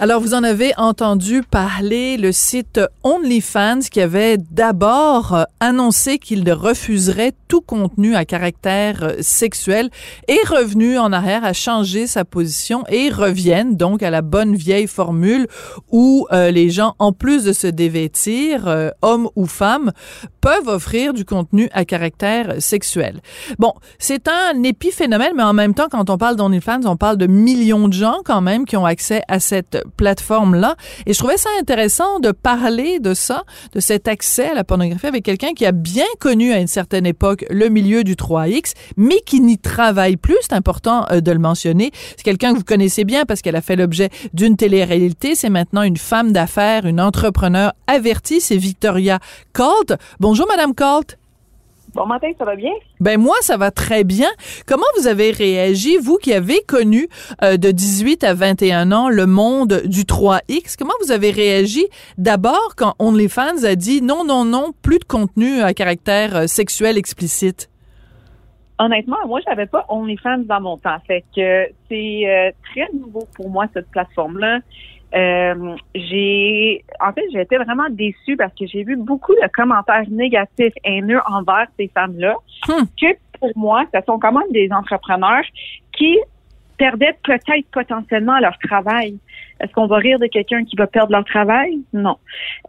Alors, vous en avez entendu parler, le site OnlyFans qui avait d'abord euh, annoncé qu'il refuserait tout contenu à caractère euh, sexuel est revenu en arrière, a changé sa position et reviennent donc à la bonne vieille formule où euh, les gens, en plus de se dévêtir, hommes ou femmes, peuvent offrir du contenu à caractère sexuel. Bon, c'est un épiphénomène, mais en même temps, quand on parle d'OnlyFans, on parle de millions de gens quand même qui ont accès à cette plateforme-là. Et je trouvais ça intéressant de parler de ça, de cet accès à la pornographie avec quelqu'un qui a bien connu à une certaine époque le milieu du 3X, mais qui n'y travaille plus. C'est important euh, de le mentionner. C'est quelqu'un que vous connaissez bien parce qu'elle a fait l'objet d'une télé-réalité. C'est maintenant une femme d'affaires, une entrepreneur avertie. C'est Victoria Colt. Bonjour, Madame Colt. Bon matin, ça va bien? Ben moi, ça va très bien. Comment vous avez réagi, vous qui avez connu euh, de 18 à 21 ans le monde du 3X? Comment vous avez réagi d'abord quand OnlyFans a dit non, non, non, plus de contenu à caractère euh, sexuel explicite? Honnêtement, moi, j'avais pas OnlyFans dans mon temps. Fait que c'est euh, très nouveau pour moi, cette plateforme-là. Euh, j'ai, en fait, j'ai été vraiment déçue parce que j'ai vu beaucoup de commentaires négatifs haineux envers ces femmes-là, hmm. que pour moi, ce sont quand même des entrepreneurs qui perdaient peut-être potentiellement leur travail. Est-ce qu'on va rire de quelqu'un qui va perdre leur travail? Non.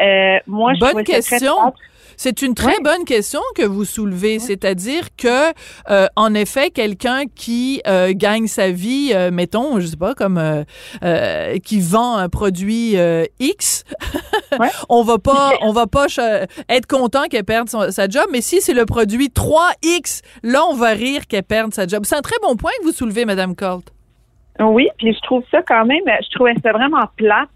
Euh, moi, je Bonne question. C'est une très bonne question que vous soulevez, c'est-à-dire que, euh, en effet, quelqu'un qui euh, gagne sa vie, euh, mettons, je sais pas, comme qui vend un produit X, on va pas, on va pas être content qu'elle perde sa job, mais si c'est le produit 3X, là, on va rire qu'elle perde sa job. C'est un très bon point que vous soulevez, Madame Colt. Oui, puis je trouve ça quand même, je trouvais ça vraiment plate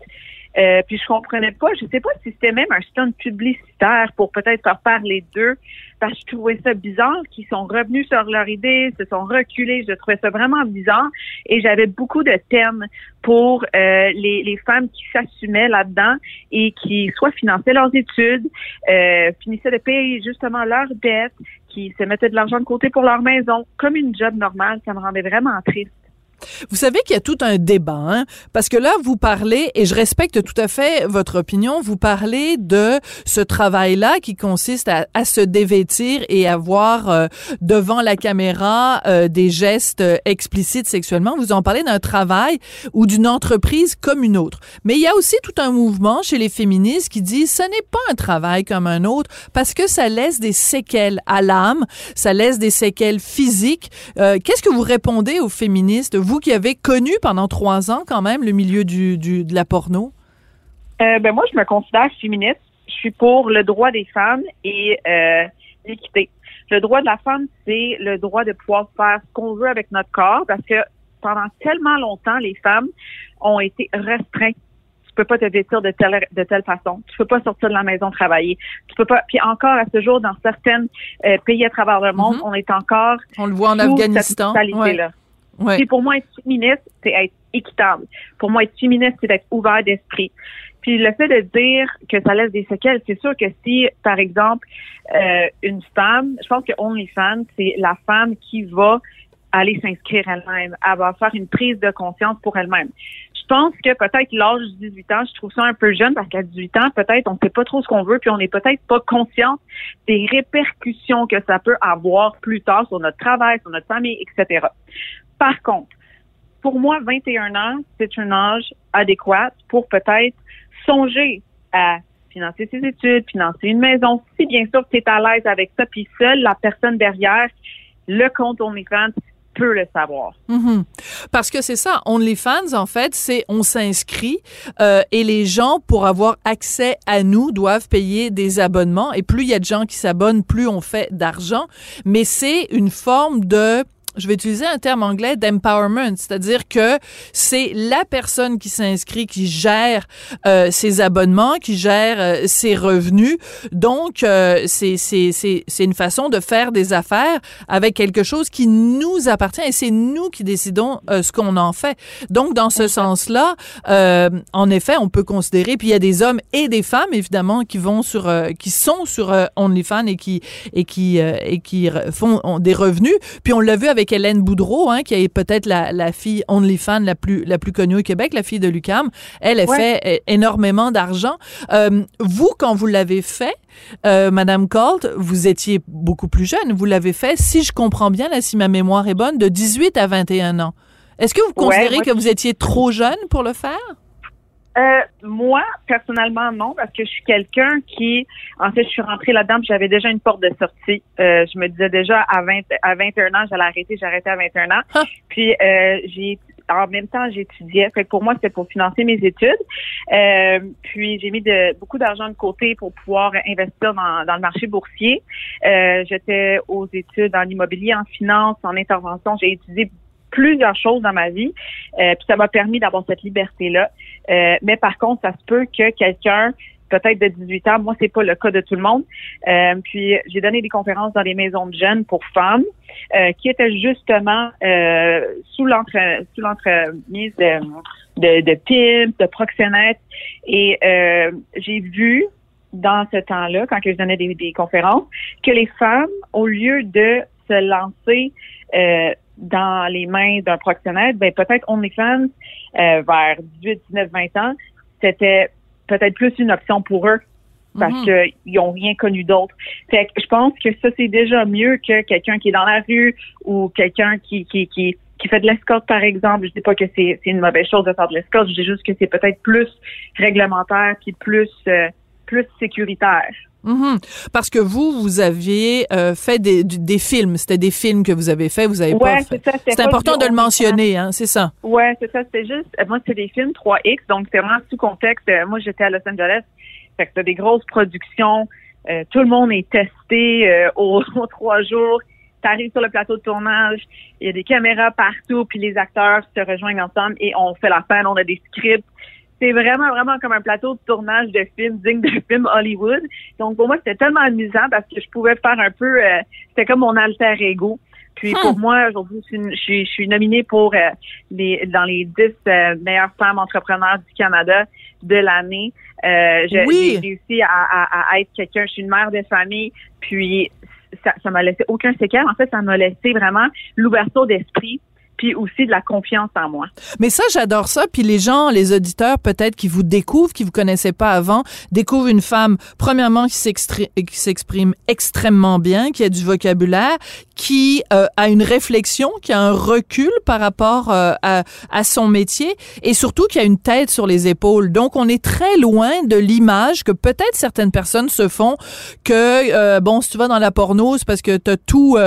euh, puis je comprenais pas, je sais pas si c'était même un stunt publicitaire pour peut-être faire parler d'eux, parce que je trouvais ça bizarre qu'ils sont revenus sur leur idée, se sont reculés, je trouvais ça vraiment bizarre et j'avais beaucoup de thèmes pour euh, les, les, femmes qui s'assumaient là-dedans et qui soit finançaient leurs études, euh, finissaient de payer justement leurs dettes, qui se mettaient de l'argent de côté pour leur maison, comme une job normale, ça me rendait vraiment triste. Vous savez qu'il y a tout un débat, hein? parce que là, vous parlez, et je respecte tout à fait votre opinion, vous parlez de ce travail-là qui consiste à, se dévêtir et à voir euh, devant la caméra euh, des gestes euh, explicites sexuellement. Vous en parlez d'un travail ou d'une entreprise comme une autre. Mais il y a aussi tout un mouvement chez les féministes qui dit ce n'est pas un travail comme un autre parce que ça laisse des séquelles à l'âme, ça laisse des séquelles physiques. Qu'est-ce que vous répondez aux féministes? Vous qui avez connu pendant trois ans quand même le milieu du, de la porno? Euh, ben moi, je me considère féministe. Je suis pour le droit des femmes et euh, l'équité. Le droit de la femme, c'est le droit de pouvoir faire ce qu'on veut avec notre corps parce que pendant tellement longtemps, les femmes ont été restreintes tu peux pas te vêtir de telle de telle façon. Tu peux pas sortir de la maison travailler. Tu peux pas. Puis encore à ce jour, dans certains euh, pays à travers le monde, mm-hmm. on est encore. On le voit en Afghanistan. là pour moi, être féministe, c'est être équitable. Pour moi, être féministe, c'est être ouvert d'esprit. Puis le fait de dire que ça laisse des séquelles, c'est sûr que si, par exemple, euh, une femme, je pense que OnlyFans, c'est la femme qui va aller s'inscrire elle-même, elle va faire une prise de conscience pour elle-même. Je pense que peut-être l'âge de 18 ans, je trouve ça un peu jeune parce qu'à 18 ans, peut-être on ne sait pas trop ce qu'on veut, puis on n'est peut-être pas conscient des répercussions que ça peut avoir plus tard sur notre travail, sur notre famille, etc. Par contre, pour moi, 21 ans, c'est un âge adéquat pour peut-être songer à financer ses études, financer une maison, si bien sûr tu es à l'aise avec ça, puis seule la personne derrière le compte OnlyFans peut le savoir. Mhm. Parce que c'est ça, OnlyFans, en fait, c'est on s'inscrit euh, et les gens, pour avoir accès à nous, doivent payer des abonnements. Et plus il y a de gens qui s'abonnent, plus on fait d'argent. Mais c'est une forme de je vais utiliser un terme anglais d'empowerment, c'est-à-dire que c'est la personne qui s'inscrit qui gère euh, ses abonnements, qui gère euh, ses revenus. Donc, euh, c'est c'est une façon de faire des affaires avec quelque chose qui nous appartient et c'est nous qui décidons euh, ce qu'on en fait. Donc, dans ce sens-là, euh, en effet, on peut considérer, puis il y a des hommes et des femmes, évidemment, qui vont sur, euh, qui sont sur OnlyFans et qui, et qui, et qui font des revenus. Puis on l'a vu avec Hélène Boudreau, hein, qui est peut-être la, la fille OnlyFans la plus, la plus connue au Québec, la fille de Lucam. Elle, a fait énormément d'argent. vous, quand vous l'avez fait, euh, Madame Colt, vous étiez beaucoup plus jeune. Vous l'avez fait, si je comprends bien, là, si ma mémoire est bonne, de 18 à 21 ans. Est-ce que vous considérez que vous étiez trop jeune pour le faire? Euh, moi, personnellement, non, parce que je suis quelqu'un qui, en fait, je suis rentrée là-dedans, j'avais déjà une porte de sortie. Euh, je me disais déjà à 20, à 21 ans, j'allais arrêter, j'arrêtais à 21 ans. Ah. Puis euh, j'ai en même temps, j'étudiais. Fait pour moi, c'était pour financer mes études. Euh, puis j'ai mis de, beaucoup d'argent de côté pour pouvoir investir dans, dans le marché boursier. Euh, J'étais aux études en immobilier, en finance, en intervention. J'ai étudié plusieurs choses dans ma vie. Euh, puis ça m'a permis d'avoir cette liberté-là. Euh, mais par contre, ça se peut que quelqu'un peut-être de 18 ans. Moi, c'est pas le cas de tout le monde. Euh, puis j'ai donné des conférences dans les maisons de jeunes pour femmes euh, qui étaient justement euh, sous l'entre sous l'entremise de, de, de pimp, de proxénètes. Et euh, j'ai vu dans ce temps-là, quand je donnais des, des, conférences, que les femmes, au lieu de se lancer euh, dans les mains d'un proxénète, ben peut-être OnlyFans euh, vers 18, 19, 20 ans, c'était peut-être plus une option pour eux parce mhm. qu'ils n'ont rien connu d'autre. Fait que je pense que ça, c'est déjà mieux que quelqu'un qui est dans la rue ou quelqu'un qui, qui, qui, qui fait de l'escorte, par exemple. Je dis pas que c'est une mauvaise chose de faire de l'escorte, je dis juste que c'est peut-être plus réglementaire puis plus, euh, plus sécuritaire. Mhm. Parce que vous, vous aviez euh, fait des, des films. C'était des films que vous avez fait. Vous avez pas fait. C'est important de le mentionner, hein, c'est ça. Ouais, c'est ça. C'était juste. Euh, moi, c'est des films 3X, donc c'est vraiment sous contexte. Euh, moi, j'étais à Los Angeles. Fait que c'est des grosses productions. tout le monde est testé aux, trois jours. T'arrives sur le plateau de tournage, il y a des caméras partout, puis les acteurs se rejoignent ensemble et on fait la scène, on a des scripts c'est vraiment, vraiment comme un plateau de tournage de film digne de film Hollywood. Donc, pour moi, c'était tellement amusant parce que je pouvais faire un peu, euh, c'était comme mon alter ego. Puis pour hmm. moi, aujourd'hui, je suis, je suis nominée pour euh, les dans les dix euh, meilleures femmes entrepreneurs du Canada de l'année. j'ai réussi à, à, à être quelqu'un. Je suis une mère de famille. Puis ça, ça m'a laissé aucun séquel. En fait, ça m'a laissé vraiment l'ouverture d'esprit puis aussi de la confiance en moi. Mais ça, j'adore ça. Puis les gens, les auditeurs, peut-être qui vous découvrent, qui vous connaissaient pas avant, découvrent une femme, premièrement, qui s'exprime extrêmement bien, qui a du vocabulaire, qui euh, a une réflexion, qui a un recul par rapport euh, à, son métier, et surtout qui a une tête sur les épaules. Donc, on est très loin de l'image que peut-être certaines personnes se font que, euh, bon, si tu vas dans la porno, c'est parce que t'as tout,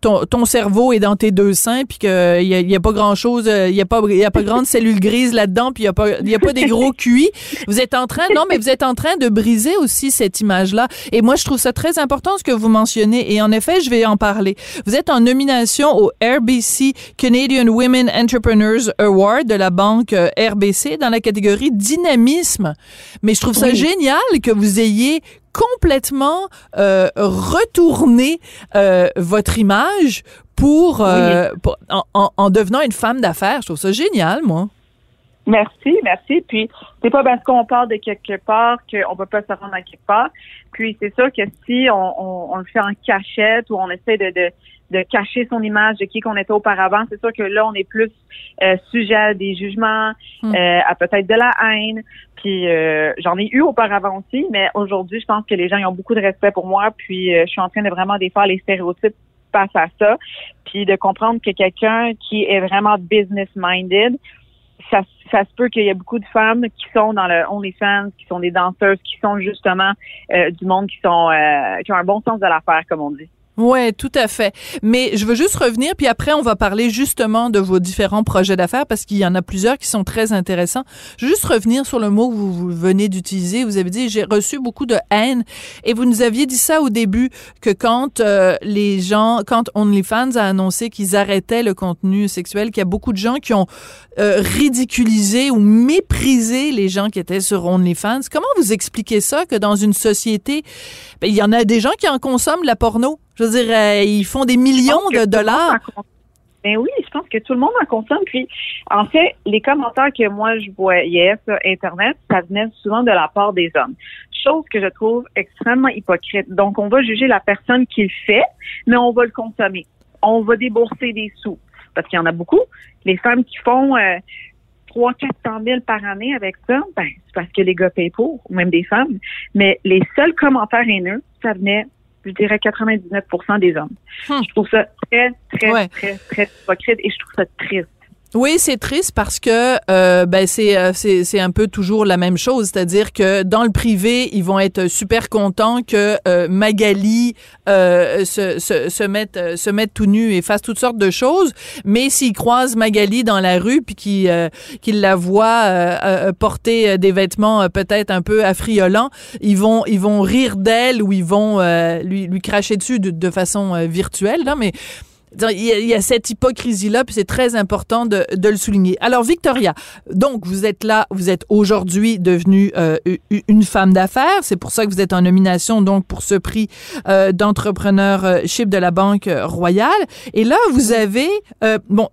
ton, ton cerveau est dans tes deux seins, puis qu'il y il y a pas grand chose, euh, il y a pas, il y a pas grande cellule grise là-dedans, puis il y a pas, il y a pas des gros cuits. Vous êtes en train, non, mais vous êtes en train de briser aussi cette image-là. Et moi, je trouve ça très important ce que vous mentionnez. Et en effet, je vais en parler. Vous êtes en nomination au RBC Canadian Women Entrepreneurs Award de la banque euh, RBC dans la catégorie dynamisme. Mais je trouve ça génial que vous ayez complètement euh, retourné euh, votre image pour, euh, en, devenant une femme d'affaires. Je trouve ça génial, moi. Merci, merci. Puis c'est pas parce qu'on part de quelque part qu'on peut pas se rendre à quelque part. Puis c'est sûr que si on, le fait en cachette ou on essaie de, de, cacher son image de qui qu'on était auparavant, c'est sûr que là on est plus euh, sujet à des jugements, hmm. euh, à peut-être de la haine. Puis j'en ai eu auparavant aussi, mais aujourd'hui je pense que les gens ont beaucoup de respect pour moi. Puis je suis en train de vraiment défaire les stéréotypes face à ça, puis de comprendre que quelqu'un qui est vraiment business-minded, ça, ça, se peut qu'il y ait beaucoup de femmes qui sont dans le OnlyFans, qui sont des danseuses, qui sont justement euh, du monde qui sont euh, qui ont un bon sens de l'affaire, comme on dit. Ouais, tout à fait. Mais je veux juste revenir, puis après on va parler justement de vos différents projets d'affaires parce qu'il y en a plusieurs qui sont très intéressants. Je veux juste revenir sur le mot que vous, venez d'utiliser. Vous avez dit j'ai reçu beaucoup de haine et vous nous aviez dit ça au début que quand euh, les gens, quand OnlyFans a annoncé qu'ils arrêtaient le contenu sexuel, qu'il y a beaucoup de gens qui ont euh, ridiculisé ou méprisé les gens qui étaient sur OnlyFans. Comment vous expliquez ça que dans une société, ben, il y en a des gens qui en consomment la porno? Je veux dire, euh, ils font des millions de dollars. Ben oui, je pense que tout le monde en consomme. Puis, en fait, les commentaires que moi je voyais sur Internet, ça venait souvent de la part des hommes. Chose que je trouve extrêmement hypocrite. Donc, on va juger la personne qui le fait, mais on va le consommer. On va débourser des sous. Parce qu'il y en a beaucoup. Les femmes qui font euh, 300 400 000 par année avec ça, ben, c'est parce que les gars payent pour, ou même des femmes. Mais les seuls commentaires haineux, ça venait je dirais 99% des hommes. Hmm. Je trouve ça très, très, très, très hypocrite et je trouve ça triste. Oui, c'est triste parce que euh, ben c'est euh, c'est c'est un peu toujours la même chose, c'est-à-dire que dans le privé, ils vont être super contents que euh, Magali euh, se, se se mette se mette tout nu et fasse toutes sortes de choses, mais s'ils croisent Magali dans la rue puis qu'ils qu'ils la voient porter des vêtements peut-être un peu affriolants, ils vont ils vont rire d'elle ou ils vont lui lui cracher dessus de, façon virtuelle là, mais il y, a, cette hypocrisie-là, puis c'est très important de, de, le souligner. Alors, Victoria, donc, vous êtes là, vous êtes aujourd'hui devenue euh, une femme d'affaires. C'est pour ça que vous êtes en nomination, donc, pour ce prix euh, d'entrepreneurship de la Banque Royale. Et là, vous avez, euh, bon,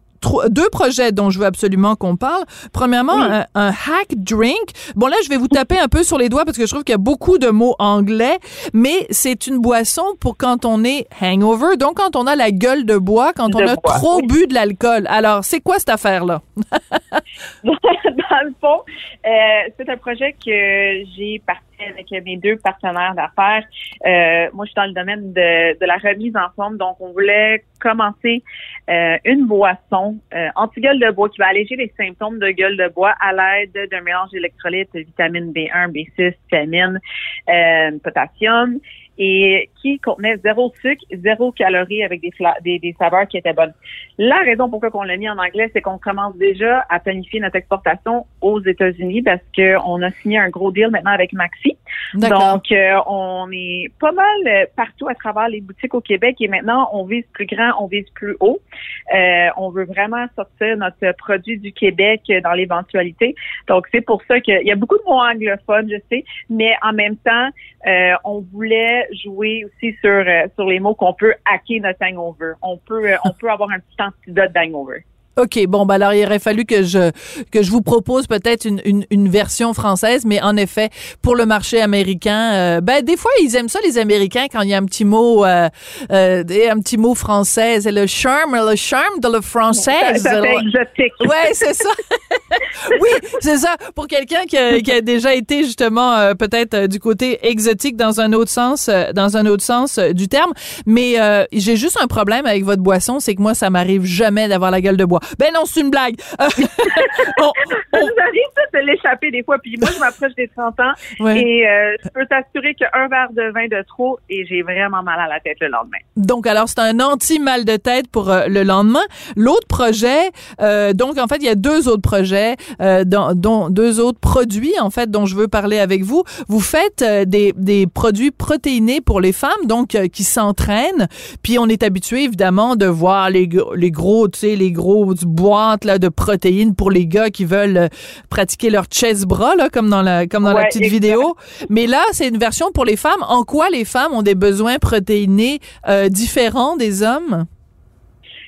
deux projets dont je veux absolument qu'on parle. Premièrement, un, hack drink. Bon, là, je vais vous taper un peu sur les doigts parce que je trouve qu'il y a beaucoup de mots anglais, mais c'est une boisson pour quand on est hangover, donc quand on a la gueule de bois, quand on a trop bu de l'alcool. Alors, c'est quoi cette affaire-là? Dans le fond, euh, c'est un projet que j'ai parti avec mes deux partenaires d'affaires. Euh, moi, je suis dans le domaine de, de, la remise en forme, donc on voulait commencer euh, une boisson euh, anti-gueule de bois qui va alléger les symptômes de gueule de bois à l'aide d'un mélange d'électrolytes, vitamine B1, B6, vitamine, euh, potassium et qui contenait zéro sucre, zéro calories avec des, des, des, saveurs qui étaient bonnes. La raison pourquoi on l'a mis en anglais, c'est qu'on commence déjà à planifier notre exportation aux États-Unis parce qu'on a signé un gros deal maintenant avec Maxi. Donc, euh, on est pas mal euh, partout à travers les boutiques au Québec et maintenant, on vise plus grand, on vise plus haut. Euh, on veut vraiment sortir notre produit du Québec dans l'éventualité. Donc, c'est pour ça qu'il y a beaucoup de mots anglophones, je sais, mais en même temps, on voulait jouer aussi sur euh, sur les mots qu'on peut hacker notre hangover. On peut euh, on peut avoir un petit antidote d'hangover. OK, bon, ben alors il aurait fallu que je que je vous propose peut-être une, une, une, version française, mais en effet, pour le marché américain, euh, ben des fois ils aiment ça les Américains quand il y a un petit mot euh, euh, un petit mot français, c'est le charme, le charme de le français. Ça, exotique. Ouais, c'est ça. oui, c'est ça. Pour quelqu'un qui a, qui a déjà été justement euh, peut-être euh, du côté exotique dans un autre sens, dans un autre sens du terme, mais j'ai juste un problème avec votre boisson, c'est que moi ça m'arrive jamais d'avoir la gueule de bois. Ben non, c'est une blague. on, on... Ça nous arrive de l'échapper des fois. Puis moi, je m'approche des 30 ans et euh, je peux t'assurer qu'un verre de vin de trop et j'ai vraiment mal à la tête le lendemain. Donc, alors, c'est un anti-mal de tête pour euh, le lendemain. L'autre projet, euh, donc, en fait, il y a deux autres projets, dont, dont, deux autres produits, en fait, dont je veux parler avec vous. Vous faites des, des produits protéinés pour les femmes, donc, qui s'entraînent. Puis, on est habitué, évidemment, de voir les, les gros, tu sais, les gros boîte là, de protéines pour les gars qui veulent euh, pratiquer leur chest bras, là, comme dans la, comme dans la petite vidéo. Mais là, c'est une version pour les femmes. En quoi les femmes ont des besoins protéinés euh, différents des hommes?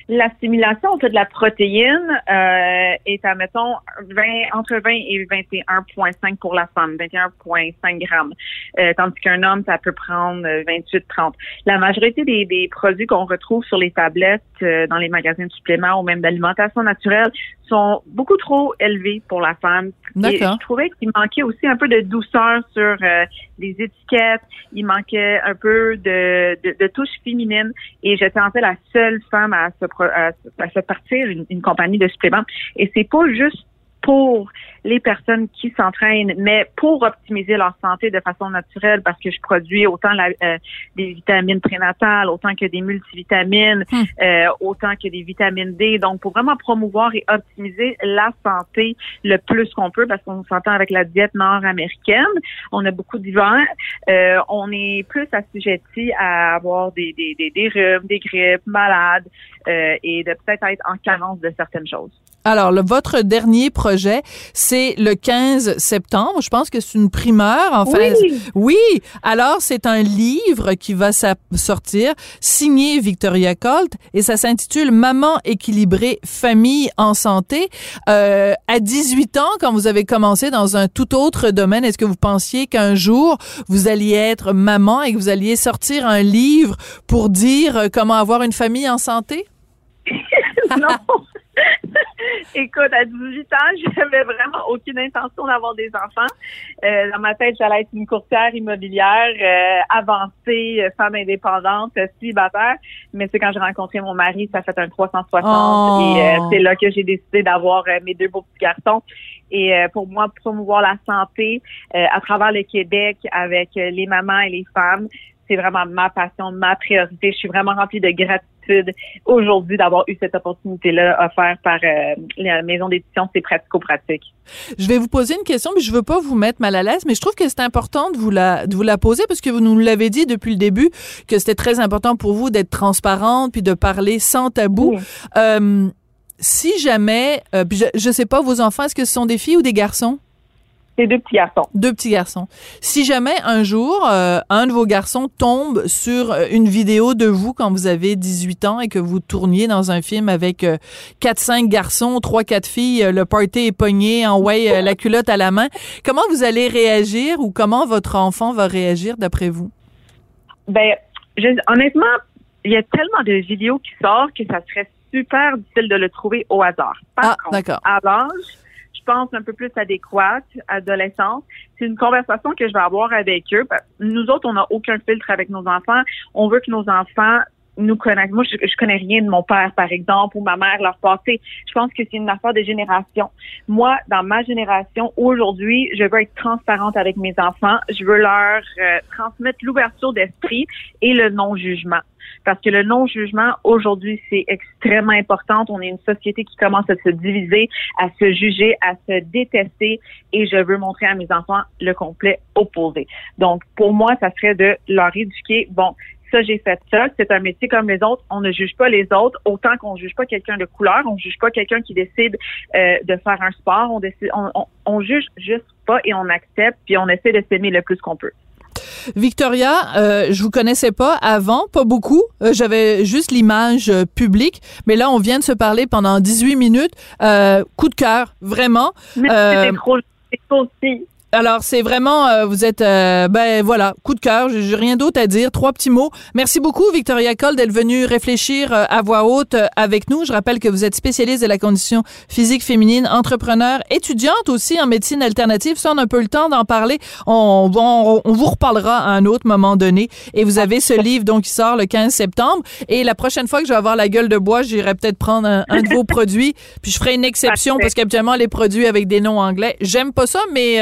L'assimilation en fait de la protéine euh, est à mettons 20, entre 20 et 21,5 pour la femme, 21,5 grammes, euh, tandis qu'un homme ça peut prendre 28-30. La majorité des, des produits qu'on retrouve sur les tablettes euh, dans les magasins de suppléments ou même d'alimentation naturelle sont beaucoup trop élevés pour la femme. Et je trouvais qu'il manquait aussi un peu de douceur sur euh, les étiquettes. Il manquait un peu de, de, de touche féminine. Et j'étais en fait la seule femme à se, à, se partir une, une compagnie de suppléments. Et c'est pas juste pour les personnes qui s'entraînent, mais pour optimiser leur santé de façon naturelle, parce que je produis autant la, euh, des vitamines prénatales, autant que des multivitamines, hmm. euh, autant que des vitamines D. Donc, pour vraiment promouvoir et optimiser la santé le plus qu'on peut, parce qu'on s'entend avec la diète nord-américaine, on a beaucoup d'hiver, euh, on est plus assujetti à avoir des, des, des, des rhumes, des grippes, malades, euh, et de peut-être être en carence de certaines choses. Alors, le, votre dernier projet, c'est le 15 septembre. Je pense que c'est une primeur. Enfin, oui. oui. Alors, c'est un livre qui va sortir, signé Victoria Colt, et ça s'intitule Maman équilibrée, famille en santé. Euh, à 18 ans, quand vous avez commencé dans un tout autre domaine, est-ce que vous pensiez qu'un jour vous alliez être maman et que vous alliez sortir un livre pour dire comment avoir une famille en santé? non. Écoute, à 18 ans, j'avais vraiment aucune intention d'avoir des enfants. Euh, dans ma tête, j'allais être une courtière immobilière euh, avancée, euh, femme indépendante, célibataire. Mais c'est quand j'ai rencontré mon mari, ça fait un 360 et c'est là que j'ai décidé d'avoir mes deux beaux petits garçons. Et pour moi, promouvoir la santé à travers le Québec avec les mamans et les femmes, c'est vraiment ma passion, ma priorité. Je suis vraiment remplie de gratitude aujourd'hui d'avoir eu cette opportunité-là offerte par euh, la maison d'édition C'est pratico-pratique. Je vais vous poser une question, mais je veux pas vous mettre mal à l'aise, mais je trouve que c'est important de vous la de vous la poser parce que vous nous l'avez dit depuis le début que c'était très important pour vous d'être transparente puis de parler sans tabou. Euh, si jamais, euh, je, je sais pas, vos enfants, est-ce que ce sont des filles ou des garçons? C'est deux petits garçons. Deux petits garçons. Si jamais un jour, euh, un de vos garçons tombe sur euh, une vidéo de vous quand vous avez 18 ans et que vous tourniez dans un film avec euh, quatre, cinq garçons, trois, quatre filles, le party est pogné, en way, la culotte à la main, comment vous allez réagir ou comment votre enfant va réagir d'après vous? Ben, honnêtement, il y a tellement de vidéos qui sortent que ça serait super difficile de le trouver au hasard. Par ah, d'accord. à l'âge, pense, un peu plus adéquate, adolescente, c'est une conversation que je vais avoir avec eux. Nous autres, on n'a aucun filtre avec nos enfants. On veut que nos enfants nous connaissent. Moi, je, je connais rien de mon père, par exemple, ou ma mère, leur passé. Je pense que c'est une affaire de génération. Moi, dans ma génération, aujourd'hui, je veux être transparente avec mes enfants. Je veux leur euh, transmettre l'ouverture d'esprit et le non-jugement parce que le non-jugement, aujourd'hui, c'est extrêmement important. On est une société qui commence à se diviser, à se juger, à se détester, et je veux montrer à mes enfants le complet opposé. Donc, pour moi, ça serait de leur éduquer, bon, ça, j'ai fait ça, c'est un métier comme les autres, on ne juge pas les autres, autant qu'on ne juge pas quelqu'un de couleur, on ne juge pas quelqu'un qui décide euh, de faire un sport, on, décide, on, on, on juge juste pas et on accepte, puis on essaie de s'aimer le plus qu'on peut. Victoria, euh, je vous connaissais pas avant, pas beaucoup. Euh, j'avais juste l'image euh, publique, mais là, on vient de se parler pendant 18 minutes. Coup de cœur, vraiment. C'était trop, aussi. Alors, c'est vraiment, euh, vous êtes, euh, ben voilà, coup de cœur, j'ai rien d'autre à dire. Trois petits mots. Merci beaucoup, Victoria Cole, d'être venue réfléchir euh, à voix haute avec nous. Je rappelle que vous êtes spécialiste de la condition physique féminine, entrepreneur, étudiante aussi en médecine alternative. Ça, on a un peu le temps d'en parler. On, on, on, vous reparlera à un autre moment donné. Et vous avez ce livre, donc, qui sort le 15 septembre. Et la prochaine fois que je vais avoir la gueule de bois, j'irai peut-être prendre un, un, de vos produits. Puis je ferai une exception parce qu'habituellement, les produits avec des noms anglais, j'aime pas ça, mais...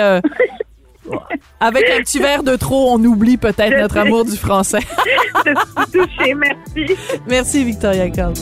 Avec un petit verre de trop, on oublie peut-être notre amour du français. Je suis touchée, merci. Merci, Victoria Carl.